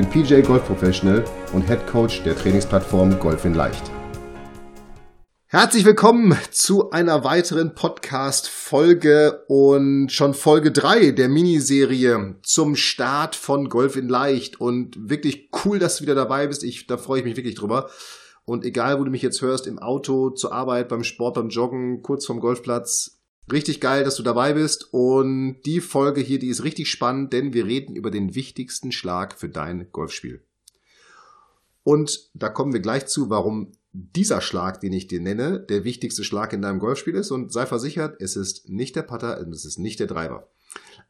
bin PJ Golf Professional und Head Coach der Trainingsplattform Golf in Leicht. Herzlich willkommen zu einer weiteren Podcast-Folge und schon Folge 3 der Miniserie zum Start von Golf in Leicht. Und wirklich cool, dass du wieder dabei bist. Ich, da freue ich mich wirklich drüber. Und egal, wo du mich jetzt hörst, im Auto, zur Arbeit, beim Sport, beim Joggen, kurz vorm Golfplatz, Richtig geil, dass du dabei bist. Und die Folge hier, die ist richtig spannend, denn wir reden über den wichtigsten Schlag für dein Golfspiel. Und da kommen wir gleich zu, warum dieser Schlag, den ich dir nenne, der wichtigste Schlag in deinem Golfspiel ist. Und sei versichert, es ist nicht der Putter und es ist nicht der Driver.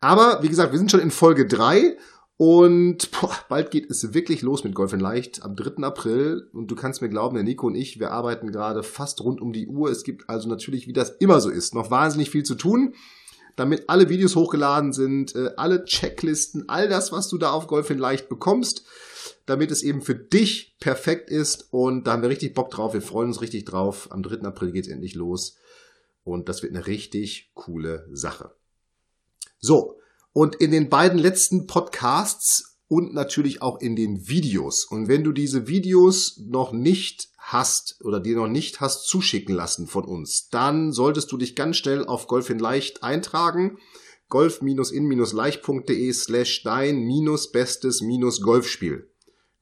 Aber wie gesagt, wir sind schon in Folge drei und boah, bald geht es wirklich los mit Golf in Leicht am 3. April. Und du kannst mir glauben, der Nico und ich, wir arbeiten gerade fast rund um die Uhr. Es gibt also natürlich, wie das immer so ist, noch wahnsinnig viel zu tun, damit alle Videos hochgeladen sind, äh, alle Checklisten, all das, was du da auf Golf in Leicht bekommst, damit es eben für dich perfekt ist. Und da haben wir richtig Bock drauf. Wir freuen uns richtig drauf. Am 3. April geht es endlich los. Und das wird eine richtig coole Sache. So, und in den beiden letzten Podcasts und natürlich auch in den Videos. Und wenn du diese Videos noch nicht hast oder dir noch nicht hast zuschicken lassen von uns, dann solltest du dich ganz schnell auf Golf in Leicht eintragen. golf-in-leicht.de slash dein bestes Golfspiel.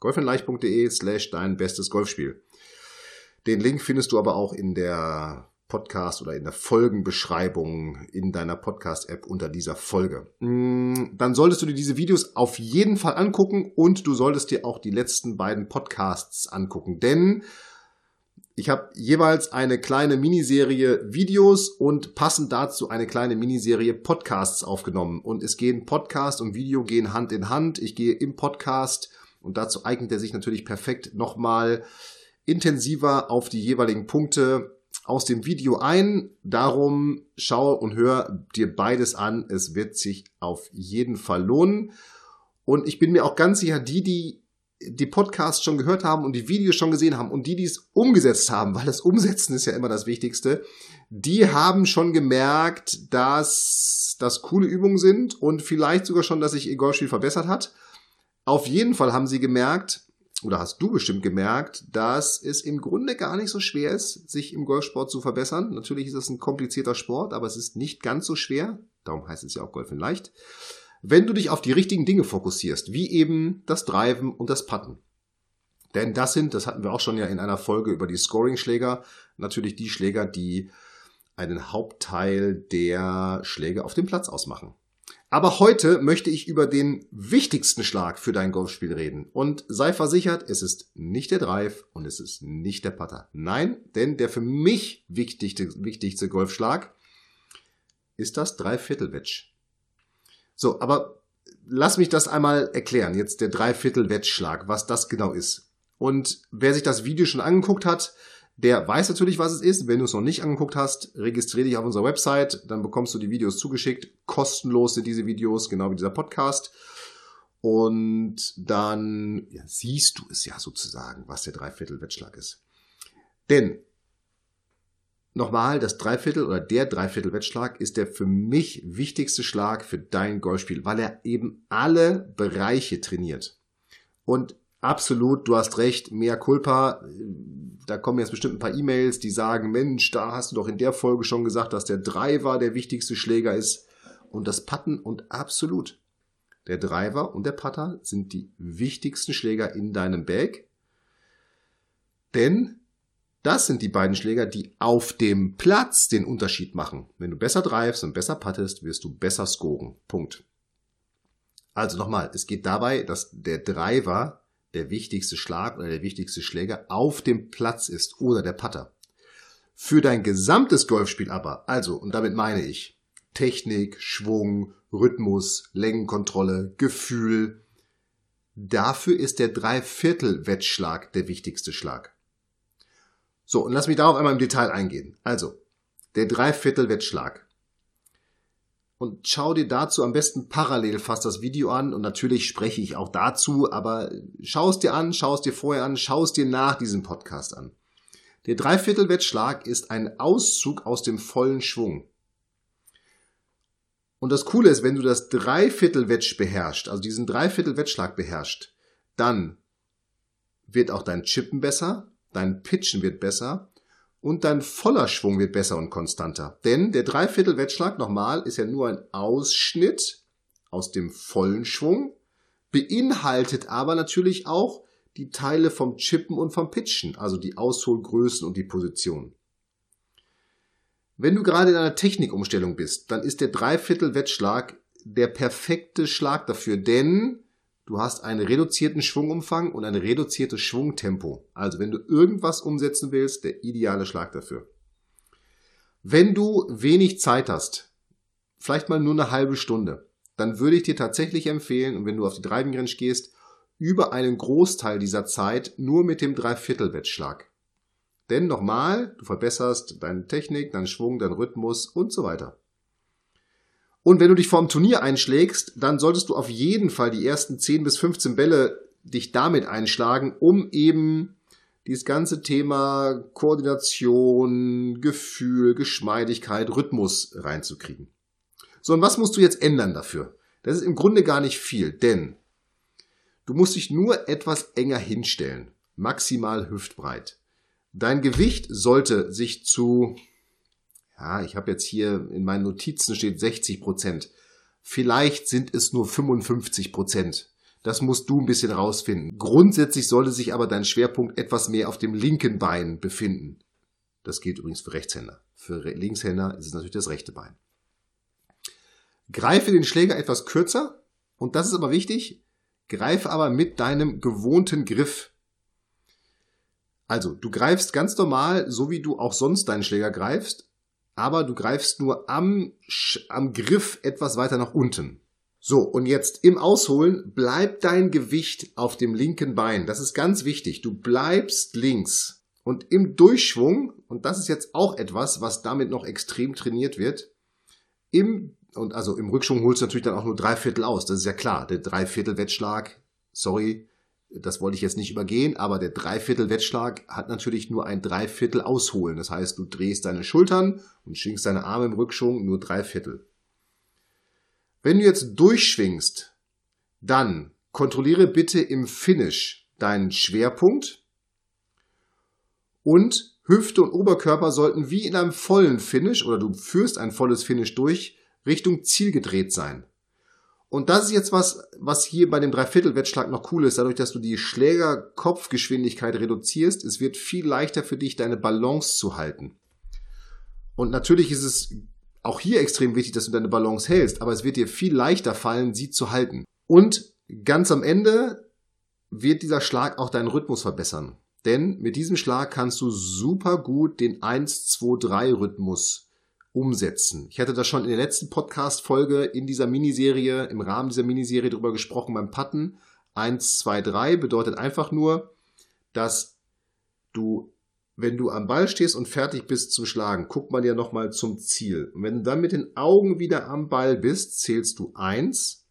golfinleicht.de slash dein bestes Golfspiel. Den Link findest du aber auch in der Podcast oder in der Folgenbeschreibung in deiner Podcast-App unter dieser Folge. Mm, dann solltest du dir diese Videos auf jeden Fall angucken und du solltest dir auch die letzten beiden Podcasts angucken, denn ich habe jeweils eine kleine Miniserie Videos und passend dazu eine kleine Miniserie Podcasts aufgenommen. Und es gehen Podcast und Video gehen Hand in Hand. Ich gehe im Podcast und dazu eignet er sich natürlich perfekt nochmal intensiver auf die jeweiligen Punkte aus dem Video ein. Darum schau und hör dir beides an. Es wird sich auf jeden Fall lohnen. Und ich bin mir auch ganz sicher, die, die die Podcasts schon gehört haben und die Videos schon gesehen haben und die, die es umgesetzt haben, weil das Umsetzen ist ja immer das Wichtigste, die haben schon gemerkt, dass das coole Übungen sind und vielleicht sogar schon, dass sich ihr Golfspiel verbessert hat. Auf jeden Fall haben sie gemerkt, oder hast du bestimmt gemerkt, dass es im Grunde gar nicht so schwer ist, sich im Golfsport zu verbessern. Natürlich ist es ein komplizierter Sport, aber es ist nicht ganz so schwer. Darum heißt es ja auch Golfen leicht. Wenn du dich auf die richtigen Dinge fokussierst, wie eben das Driven und das Putten. Denn das sind, das hatten wir auch schon ja in einer Folge über die Scoring-Schläger, natürlich die Schläger, die einen Hauptteil der Schläge auf dem Platz ausmachen. Aber heute möchte ich über den wichtigsten Schlag für dein Golfspiel reden. Und sei versichert, es ist nicht der Drive und es ist nicht der Putter. Nein, denn der für mich wichtigste, wichtigste Golfschlag ist das Dreiviertel-Wedge. So, aber lass mich das einmal erklären. Jetzt der Dreiviertel-Wedge-Schlag, was das genau ist. Und wer sich das Video schon angeguckt hat, der weiß natürlich, was es ist. Wenn du es noch nicht angeguckt hast, registriere dich auf unserer Website, dann bekommst du die Videos zugeschickt. Kostenlos sind diese Videos, genau wie dieser Podcast. Und dann ja, siehst du es ja sozusagen, was der Dreiviertel-Wettschlag ist. Denn nochmal, das Dreiviertel oder der Dreiviertel-Wettschlag ist der für mich wichtigste Schlag für dein Golfspiel, weil er eben alle Bereiche trainiert. Und absolut, du hast recht, mehr Culpa. Da kommen jetzt bestimmt ein paar E-Mails, die sagen, Mensch, da hast du doch in der Folge schon gesagt, dass der Driver der wichtigste Schläger ist und das Putten und absolut. Der Driver und der Putter sind die wichtigsten Schläger in deinem Bag, denn das sind die beiden Schläger, die auf dem Platz den Unterschied machen. Wenn du besser drivest und besser puttest, wirst du besser scoren. Punkt. Also nochmal, es geht dabei, dass der Driver der wichtigste Schlag oder der wichtigste Schläger auf dem Platz ist oder der Putter. Für dein gesamtes Golfspiel aber, also, und damit meine ich Technik, Schwung, Rhythmus, Längenkontrolle, Gefühl, Dafür ist der Dreiviertel-Wettschlag der wichtigste Schlag. So, und lass mich darauf einmal im Detail eingehen. Also, der Dreiviertel-Wettschlag. Und schau dir dazu am besten parallel fast das Video an und natürlich spreche ich auch dazu, aber schau es dir an, schau es dir vorher an, schau es dir nach diesem Podcast an. Der Dreiviertel-Wettschlag ist ein Auszug aus dem vollen Schwung. Und das Coole ist, wenn du das Dreiviertel-Wetsch beherrschst, also diesen Dreiviertel-Wettschlag beherrschst, dann wird auch dein Chippen besser, dein Pitchen wird besser und dein voller Schwung wird besser und konstanter. Denn der Dreiviertel-Wettschlag nochmal ist ja nur ein Ausschnitt aus dem vollen Schwung, beinhaltet aber natürlich auch die Teile vom Chippen und vom Pitchen, also die Ausholgrößen und die Position. Wenn du gerade in einer Technikumstellung bist, dann ist der Dreiviertel-Wettschlag der perfekte Schlag dafür, denn du hast einen reduzierten Schwungumfang und ein reduziertes Schwungtempo. Also wenn du irgendwas umsetzen willst, der ideale Schlag dafür. Wenn du wenig Zeit hast, vielleicht mal nur eine halbe Stunde, dann würde ich dir tatsächlich empfehlen, und wenn du auf die Driving Range gehst, über einen Großteil dieser Zeit nur mit dem Dreiviertel-Wettschlag. Denn nochmal, du verbesserst deine Technik, deinen Schwung, deinen Rhythmus und so weiter. Und wenn du dich vor dem Turnier einschlägst, dann solltest du auf jeden Fall die ersten 10 bis 15 Bälle dich damit einschlagen, um eben dieses ganze Thema Koordination, Gefühl, Geschmeidigkeit, Rhythmus reinzukriegen. So, und was musst du jetzt ändern dafür? Das ist im Grunde gar nicht viel, denn du musst dich nur etwas enger hinstellen, maximal hüftbreit. Dein Gewicht sollte sich zu, ja, ich habe jetzt hier in meinen Notizen steht 60 Prozent. Vielleicht sind es nur 55 Prozent. Das musst du ein bisschen rausfinden. Grundsätzlich sollte sich aber dein Schwerpunkt etwas mehr auf dem linken Bein befinden. Das gilt übrigens für Rechtshänder. Für Linkshänder ist es natürlich das rechte Bein. Greife den Schläger etwas kürzer und das ist aber wichtig. Greife aber mit deinem gewohnten Griff. Also, du greifst ganz normal, so wie du auch sonst deinen Schläger greifst, aber du greifst nur am, am Griff etwas weiter nach unten. So, und jetzt im Ausholen bleibt dein Gewicht auf dem linken Bein. Das ist ganz wichtig. Du bleibst links. Und im Durchschwung, und das ist jetzt auch etwas, was damit noch extrem trainiert wird, im, und also im Rückschwung holst du natürlich dann auch nur drei Viertel aus. Das ist ja klar. Der Dreiviertel-Wettschlag, sorry, das wollte ich jetzt nicht übergehen, aber der Dreiviertel-Wettschlag hat natürlich nur ein Dreiviertel Ausholen. Das heißt, du drehst deine Schultern und schwingst deine Arme im Rückschwung nur Dreiviertel. Wenn du jetzt durchschwingst, dann kontrolliere bitte im Finish deinen Schwerpunkt und Hüfte und Oberkörper sollten wie in einem vollen Finish oder du führst ein volles Finish durch Richtung Ziel gedreht sein. Und das ist jetzt was, was hier bei dem Dreiviertel-Wettschlag noch cool ist. Dadurch, dass du die Schlägerkopfgeschwindigkeit reduzierst, es wird viel leichter für dich, deine Balance zu halten. Und natürlich ist es auch hier extrem wichtig, dass du deine Balance hältst, aber es wird dir viel leichter fallen, sie zu halten. Und ganz am Ende wird dieser Schlag auch deinen Rhythmus verbessern. Denn mit diesem Schlag kannst du super gut den 1-2-3-Rhythmus umsetzen. Ich hatte da schon in der letzten Podcast-Folge in dieser Miniserie, im Rahmen dieser Miniserie drüber gesprochen beim Patten. 1, 2, 3 bedeutet einfach nur, dass du, wenn du am Ball stehst und fertig bist zum Schlagen, guckt man ja nochmal zum Ziel. Und wenn du dann mit den Augen wieder am Ball bist, zählst du 1.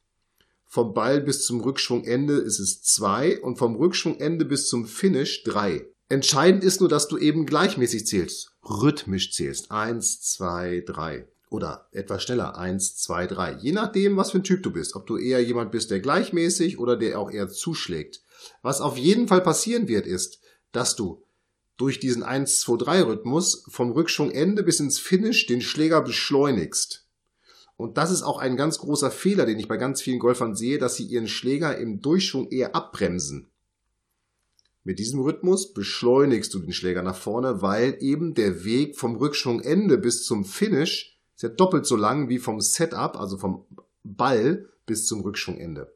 Vom Ball bis zum Rückschwungende ist es 2 und vom Rückschwungende bis zum Finish 3. Entscheidend ist nur, dass du eben gleichmäßig zählst, rhythmisch zählst. Eins, zwei, drei. Oder etwas schneller. Eins, zwei, drei. Je nachdem, was für ein Typ du bist. Ob du eher jemand bist, der gleichmäßig oder der auch eher zuschlägt. Was auf jeden Fall passieren wird, ist, dass du durch diesen 1, 2, 3 Rhythmus vom Rückschwungende bis ins Finish den Schläger beschleunigst. Und das ist auch ein ganz großer Fehler, den ich bei ganz vielen Golfern sehe, dass sie ihren Schläger im Durchschwung eher abbremsen. Mit diesem Rhythmus beschleunigst du den Schläger nach vorne, weil eben der Weg vom Rückschwungende bis zum Finish ist ja doppelt so lang wie vom Setup, also vom Ball bis zum Rückschwungende.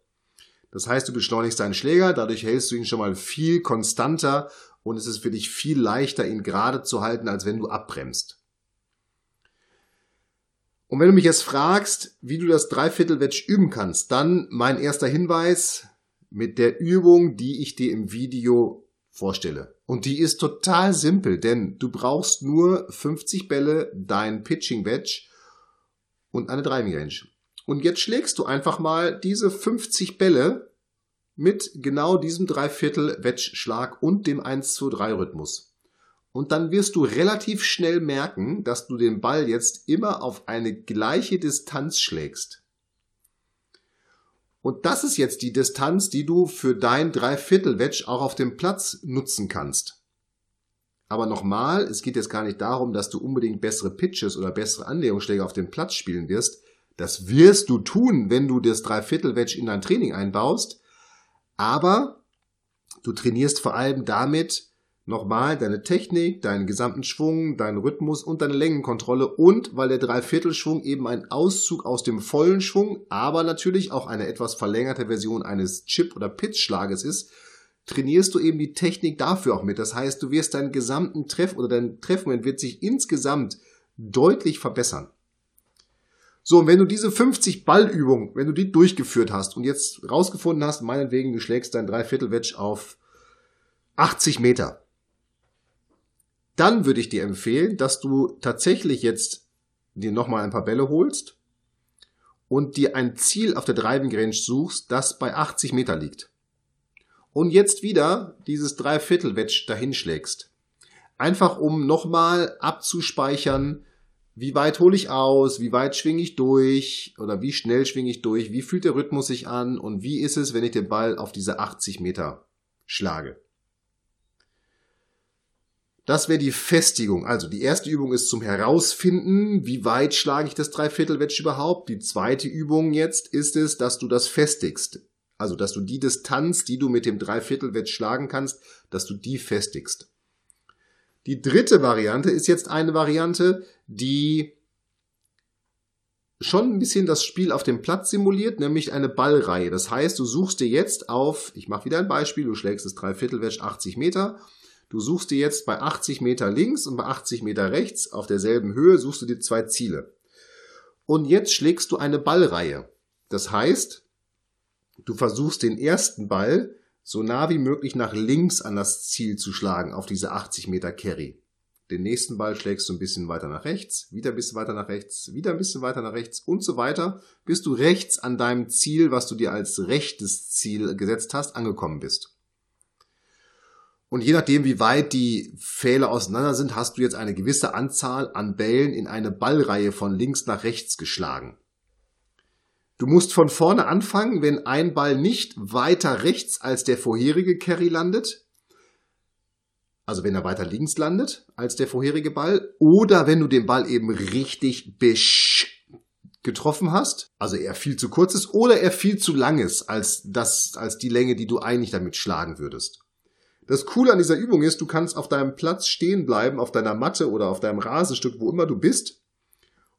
Das heißt, du beschleunigst deinen Schläger, dadurch hältst du ihn schon mal viel konstanter und es ist für dich viel leichter, ihn gerade zu halten, als wenn du abbremst. Und wenn du mich jetzt fragst, wie du das Dreiviertelwetsch üben kannst, dann mein erster Hinweis, mit der Übung, die ich dir im Video vorstelle. Und die ist total simpel, denn du brauchst nur 50 Bälle, dein Pitching Wedge und eine Driving Range. Und jetzt schlägst du einfach mal diese 50 Bälle mit genau diesem Dreiviertel Wedge Schlag und dem 1 2 3 Rhythmus. Und dann wirst du relativ schnell merken, dass du den Ball jetzt immer auf eine gleiche Distanz schlägst. Und das ist jetzt die Distanz, die du für dein Dreiviertel-Wedge auch auf dem Platz nutzen kannst. Aber nochmal, es geht jetzt gar nicht darum, dass du unbedingt bessere Pitches oder bessere Annäherungsschläge auf dem Platz spielen wirst. Das wirst du tun, wenn du das Dreiviertel-Wedge in dein Training einbaust. Aber du trainierst vor allem damit, nochmal deine Technik, deinen gesamten Schwung, deinen Rhythmus und deine Längenkontrolle und weil der Dreiviertelschwung eben ein Auszug aus dem vollen Schwung, aber natürlich auch eine etwas verlängerte Version eines Chip- oder Pitch-Schlages ist, trainierst du eben die Technik dafür auch mit. Das heißt, du wirst deinen gesamten Treff oder dein Treffmoment wird sich insgesamt deutlich verbessern. So, und wenn du diese 50 Ballübungen, wenn du die durchgeführt hast und jetzt rausgefunden hast, meinetwegen, du schlägst dein Dreiviertel-Wedge auf 80 Meter, dann würde ich dir empfehlen, dass du tatsächlich jetzt dir nochmal ein paar Bälle holst und dir ein Ziel auf der Driving Range suchst, das bei 80 Meter liegt. Und jetzt wieder dieses Dreiviertel-Wedge dahinschlägst. Einfach um nochmal abzuspeichern, wie weit hole ich aus, wie weit schwinge ich durch oder wie schnell schwinge ich durch, wie fühlt der Rhythmus sich an und wie ist es, wenn ich den Ball auf diese 80 Meter schlage. Das wäre die Festigung. Also die erste Übung ist zum Herausfinden, wie weit schlage ich das Dreiviertelwetsch überhaupt. Die zweite Übung jetzt ist es, dass du das festigst. Also dass du die Distanz, die du mit dem Dreiviertelwetsch schlagen kannst, dass du die festigst. Die dritte Variante ist jetzt eine Variante, die schon ein bisschen das Spiel auf dem Platz simuliert, nämlich eine Ballreihe. Das heißt, du suchst dir jetzt auf, ich mache wieder ein Beispiel, du schlägst das Dreiviertelwetsch 80 Meter Du suchst dir jetzt bei 80 Meter links und bei 80 Meter rechts auf derselben Höhe suchst du dir zwei Ziele. Und jetzt schlägst du eine Ballreihe. Das heißt, du versuchst den ersten Ball so nah wie möglich nach links an das Ziel zu schlagen, auf diese 80 Meter Carry. Den nächsten Ball schlägst du ein bisschen weiter nach rechts, wieder ein bisschen weiter nach rechts, wieder ein bisschen weiter nach rechts und so weiter, bis du rechts an deinem Ziel, was du dir als rechtes Ziel gesetzt hast, angekommen bist. Und je nachdem, wie weit die Pfähle auseinander sind, hast du jetzt eine gewisse Anzahl an Bällen in eine Ballreihe von links nach rechts geschlagen. Du musst von vorne anfangen, wenn ein Ball nicht weiter rechts als der vorherige Carry landet, also wenn er weiter links landet als der vorherige Ball, oder wenn du den Ball eben richtig besch getroffen hast, also er viel zu kurz ist oder er viel zu lang ist als das, als die Länge, die du eigentlich damit schlagen würdest. Das Coole an dieser Übung ist, du kannst auf deinem Platz stehen bleiben, auf deiner Matte oder auf deinem Rasenstück, wo immer du bist,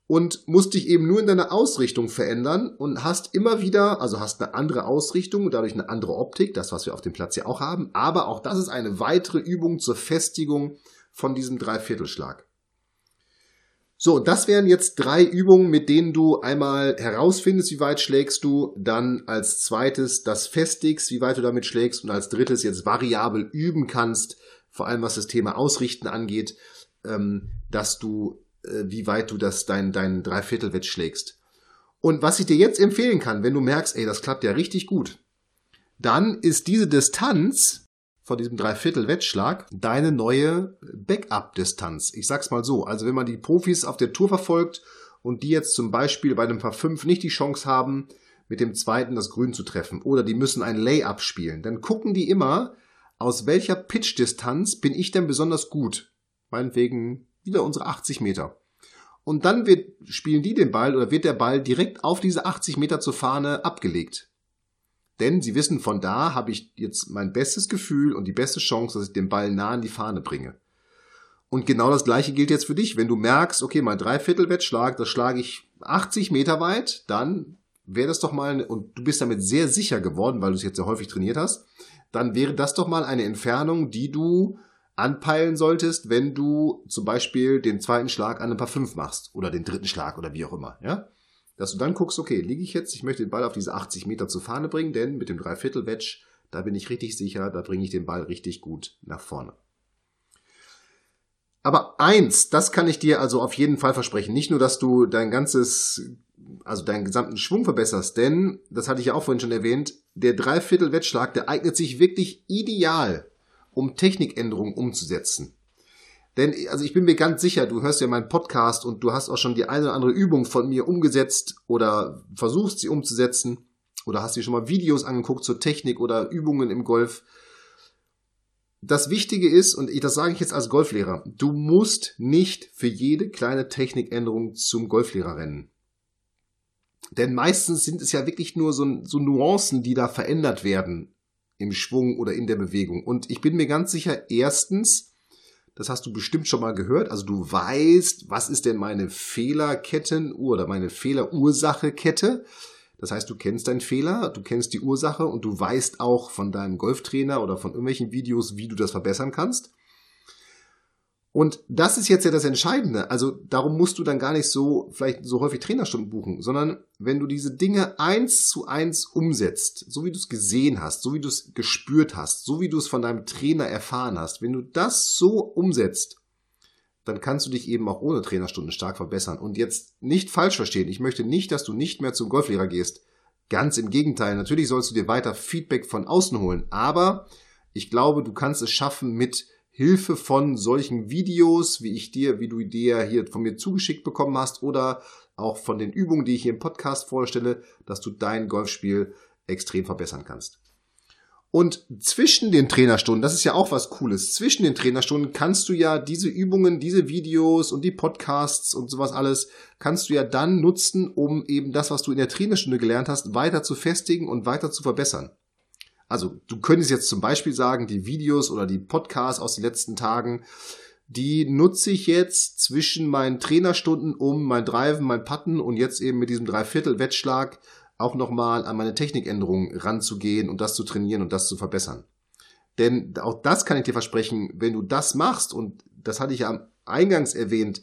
und musst dich eben nur in deiner Ausrichtung verändern und hast immer wieder, also hast eine andere Ausrichtung und dadurch eine andere Optik, das, was wir auf dem Platz ja auch haben, aber auch das ist eine weitere Übung zur Festigung von diesem Dreiviertelschlag. So, das wären jetzt drei Übungen, mit denen du einmal herausfindest, wie weit schlägst du, dann als zweites das festigst, wie weit du damit schlägst und als drittes jetzt variabel üben kannst, vor allem was das Thema Ausrichten angeht, ähm, dass du, äh, wie weit du das dein, dein Dreiviertelwett schlägst. Und was ich dir jetzt empfehlen kann, wenn du merkst, ey, das klappt ja richtig gut, dann ist diese Distanz, von diesem Dreiviertel-Wettschlag deine neue Backup-Distanz. Ich sag's mal so. Also wenn man die Profis auf der Tour verfolgt und die jetzt zum Beispiel bei einem Paar 5 nicht die Chance haben, mit dem zweiten das Grün zu treffen oder die müssen ein Layup spielen, dann gucken die immer, aus welcher Pitch-Distanz bin ich denn besonders gut? Meinetwegen wieder unsere 80 Meter. Und dann wird, spielen die den Ball oder wird der Ball direkt auf diese 80 Meter zur Fahne abgelegt. Denn sie wissen, von da habe ich jetzt mein bestes Gefühl und die beste Chance, dass ich den Ball nah an die Fahne bringe. Und genau das gleiche gilt jetzt für dich. Wenn du merkst, okay, mein Dreiviertelwettschlag, das schlage ich 80 Meter weit, dann wäre das doch mal, und du bist damit sehr sicher geworden, weil du es jetzt sehr häufig trainiert hast, dann wäre das doch mal eine Entfernung, die du anpeilen solltest, wenn du zum Beispiel den zweiten Schlag an ein paar fünf machst oder den dritten Schlag oder wie auch immer, ja. Dass du dann guckst, okay, liege ich jetzt, ich möchte den Ball auf diese 80 Meter zur Fahne bringen, denn mit dem Dreiviertel-Wedge, da bin ich richtig sicher, da bringe ich den Ball richtig gut nach vorne. Aber eins, das kann ich dir also auf jeden Fall versprechen. Nicht nur, dass du dein ganzes, also deinen gesamten Schwung verbesserst, denn, das hatte ich ja auch vorhin schon erwähnt, der Dreiviertel-Wettschlag, der eignet sich wirklich ideal, um Technikänderungen umzusetzen. Denn, also ich bin mir ganz sicher, du hörst ja meinen Podcast und du hast auch schon die eine oder andere Übung von mir umgesetzt oder versuchst sie umzusetzen oder hast dir schon mal Videos angeguckt zur Technik oder Übungen im Golf. Das Wichtige ist, und das sage ich jetzt als Golflehrer, du musst nicht für jede kleine Technikänderung zum Golflehrer rennen. Denn meistens sind es ja wirklich nur so, so Nuancen, die da verändert werden im Schwung oder in der Bewegung. Und ich bin mir ganz sicher, erstens, das hast du bestimmt schon mal gehört. Also du weißt, was ist denn meine Fehlerkettenuhr oder meine Fehlerursachekette. Das heißt, du kennst deinen Fehler, du kennst die Ursache und du weißt auch von deinem Golftrainer oder von irgendwelchen Videos, wie du das verbessern kannst. Und das ist jetzt ja das Entscheidende. Also darum musst du dann gar nicht so vielleicht so häufig Trainerstunden buchen, sondern wenn du diese Dinge eins zu eins umsetzt, so wie du es gesehen hast, so wie du es gespürt hast, so wie du es von deinem Trainer erfahren hast, wenn du das so umsetzt, dann kannst du dich eben auch ohne Trainerstunden stark verbessern. Und jetzt nicht falsch verstehen. Ich möchte nicht, dass du nicht mehr zum Golflehrer gehst. Ganz im Gegenteil. Natürlich sollst du dir weiter Feedback von außen holen. Aber ich glaube, du kannst es schaffen mit Hilfe von solchen Videos, wie ich dir, wie du dir hier von mir zugeschickt bekommen hast oder auch von den Übungen, die ich hier im Podcast vorstelle, dass du dein Golfspiel extrem verbessern kannst. Und zwischen den Trainerstunden, das ist ja auch was Cooles, zwischen den Trainerstunden kannst du ja diese Übungen, diese Videos und die Podcasts und sowas alles, kannst du ja dann nutzen, um eben das, was du in der Trainerstunde gelernt hast, weiter zu festigen und weiter zu verbessern. Also du könntest jetzt zum Beispiel sagen, die Videos oder die Podcasts aus den letzten Tagen, die nutze ich jetzt zwischen meinen Trainerstunden, um mein Driven, mein Putten und jetzt eben mit diesem Dreiviertel-Wettschlag auch nochmal an meine Technikänderungen ranzugehen und das zu trainieren und das zu verbessern. Denn auch das kann ich dir versprechen, wenn du das machst, und das hatte ich ja eingangs erwähnt,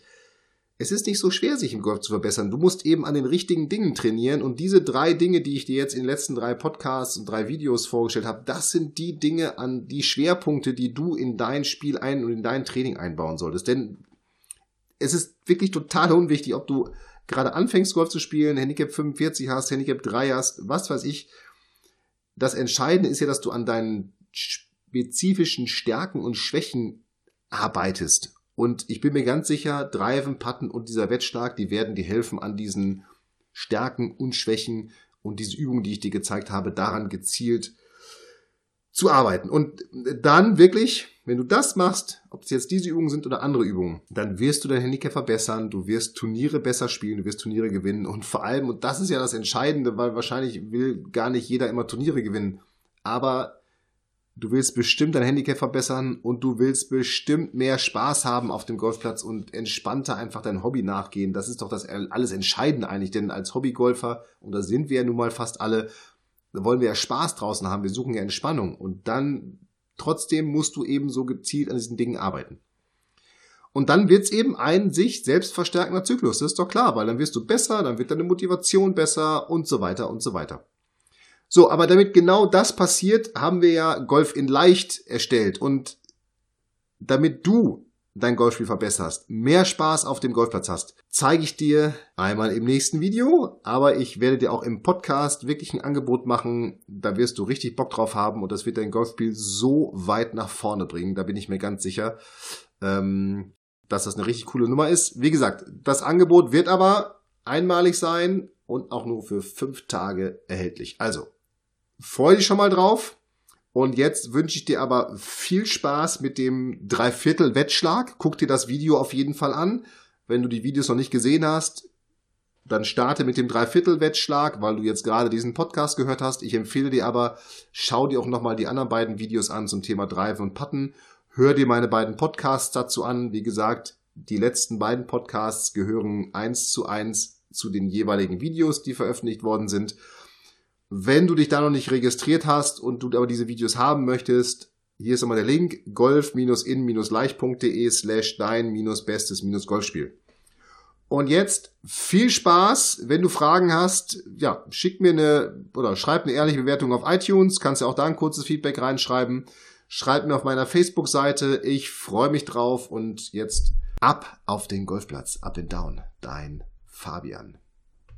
es ist nicht so schwer, sich im Golf zu verbessern. Du musst eben an den richtigen Dingen trainieren. Und diese drei Dinge, die ich dir jetzt in den letzten drei Podcasts und drei Videos vorgestellt habe, das sind die Dinge an die Schwerpunkte, die du in dein Spiel ein und in dein Training einbauen solltest. Denn es ist wirklich total unwichtig, ob du gerade anfängst, Golf zu spielen, Handicap 45 hast, Handicap 3 hast, was weiß ich. Das Entscheidende ist ja, dass du an deinen spezifischen Stärken und Schwächen arbeitest und ich bin mir ganz sicher, Driven, Putten und dieser Wettschlag, die werden dir helfen, an diesen Stärken und Schwächen und diese Übungen, die ich dir gezeigt habe, daran gezielt zu arbeiten. Und dann wirklich, wenn du das machst, ob es jetzt diese Übungen sind oder andere Übungen, dann wirst du dein Handicap verbessern, du wirst Turniere besser spielen, du wirst Turniere gewinnen und vor allem, und das ist ja das Entscheidende, weil wahrscheinlich will gar nicht jeder immer Turniere gewinnen, aber du willst bestimmt dein Handicap verbessern und du willst bestimmt mehr Spaß haben auf dem Golfplatz und entspannter einfach dein Hobby nachgehen. Das ist doch das alles Entscheidende eigentlich, denn als Hobbygolfer, und da sind wir ja nun mal fast alle, wollen wir ja Spaß draußen haben, wir suchen ja Entspannung und dann trotzdem musst du eben so gezielt an diesen Dingen arbeiten. Und dann wird's eben ein sich selbst verstärkender Zyklus, das ist doch klar, weil dann wirst du besser, dann wird deine Motivation besser und so weiter und so weiter. So, aber damit genau das passiert, haben wir ja Golf in leicht erstellt. Und damit du dein Golfspiel verbesserst, mehr Spaß auf dem Golfplatz hast, zeige ich dir einmal im nächsten Video, aber ich werde dir auch im Podcast wirklich ein Angebot machen, da wirst du richtig Bock drauf haben und das wird dein Golfspiel so weit nach vorne bringen, da bin ich mir ganz sicher, ähm, dass das eine richtig coole Nummer ist. Wie gesagt, das Angebot wird aber einmalig sein und auch nur für fünf Tage erhältlich. Also, Freu dich schon mal drauf. Und jetzt wünsche ich dir aber viel Spaß mit dem Dreiviertel Wettschlag. Guck dir das Video auf jeden Fall an. Wenn du die Videos noch nicht gesehen hast, dann starte mit dem Dreiviertel Wettschlag, weil du jetzt gerade diesen Podcast gehört hast. Ich empfehle dir aber, schau dir auch nochmal die anderen beiden Videos an zum Thema Drive und Putten. Hör dir meine beiden Podcasts dazu an. Wie gesagt, die letzten beiden Podcasts gehören eins zu eins zu den jeweiligen Videos, die veröffentlicht worden sind. Wenn du dich da noch nicht registriert hast und du aber diese Videos haben möchtest, hier ist nochmal der Link golf-in-leicht.de slash dein-bestes-golfspiel. Und jetzt viel Spaß. Wenn du Fragen hast, ja, schick mir eine oder schreib eine ehrliche Bewertung auf iTunes. Kannst ja auch da ein kurzes Feedback reinschreiben. Schreib mir auf meiner Facebook-Seite. Ich freue mich drauf. Und jetzt ab auf den Golfplatz, up and down. Dein Fabian.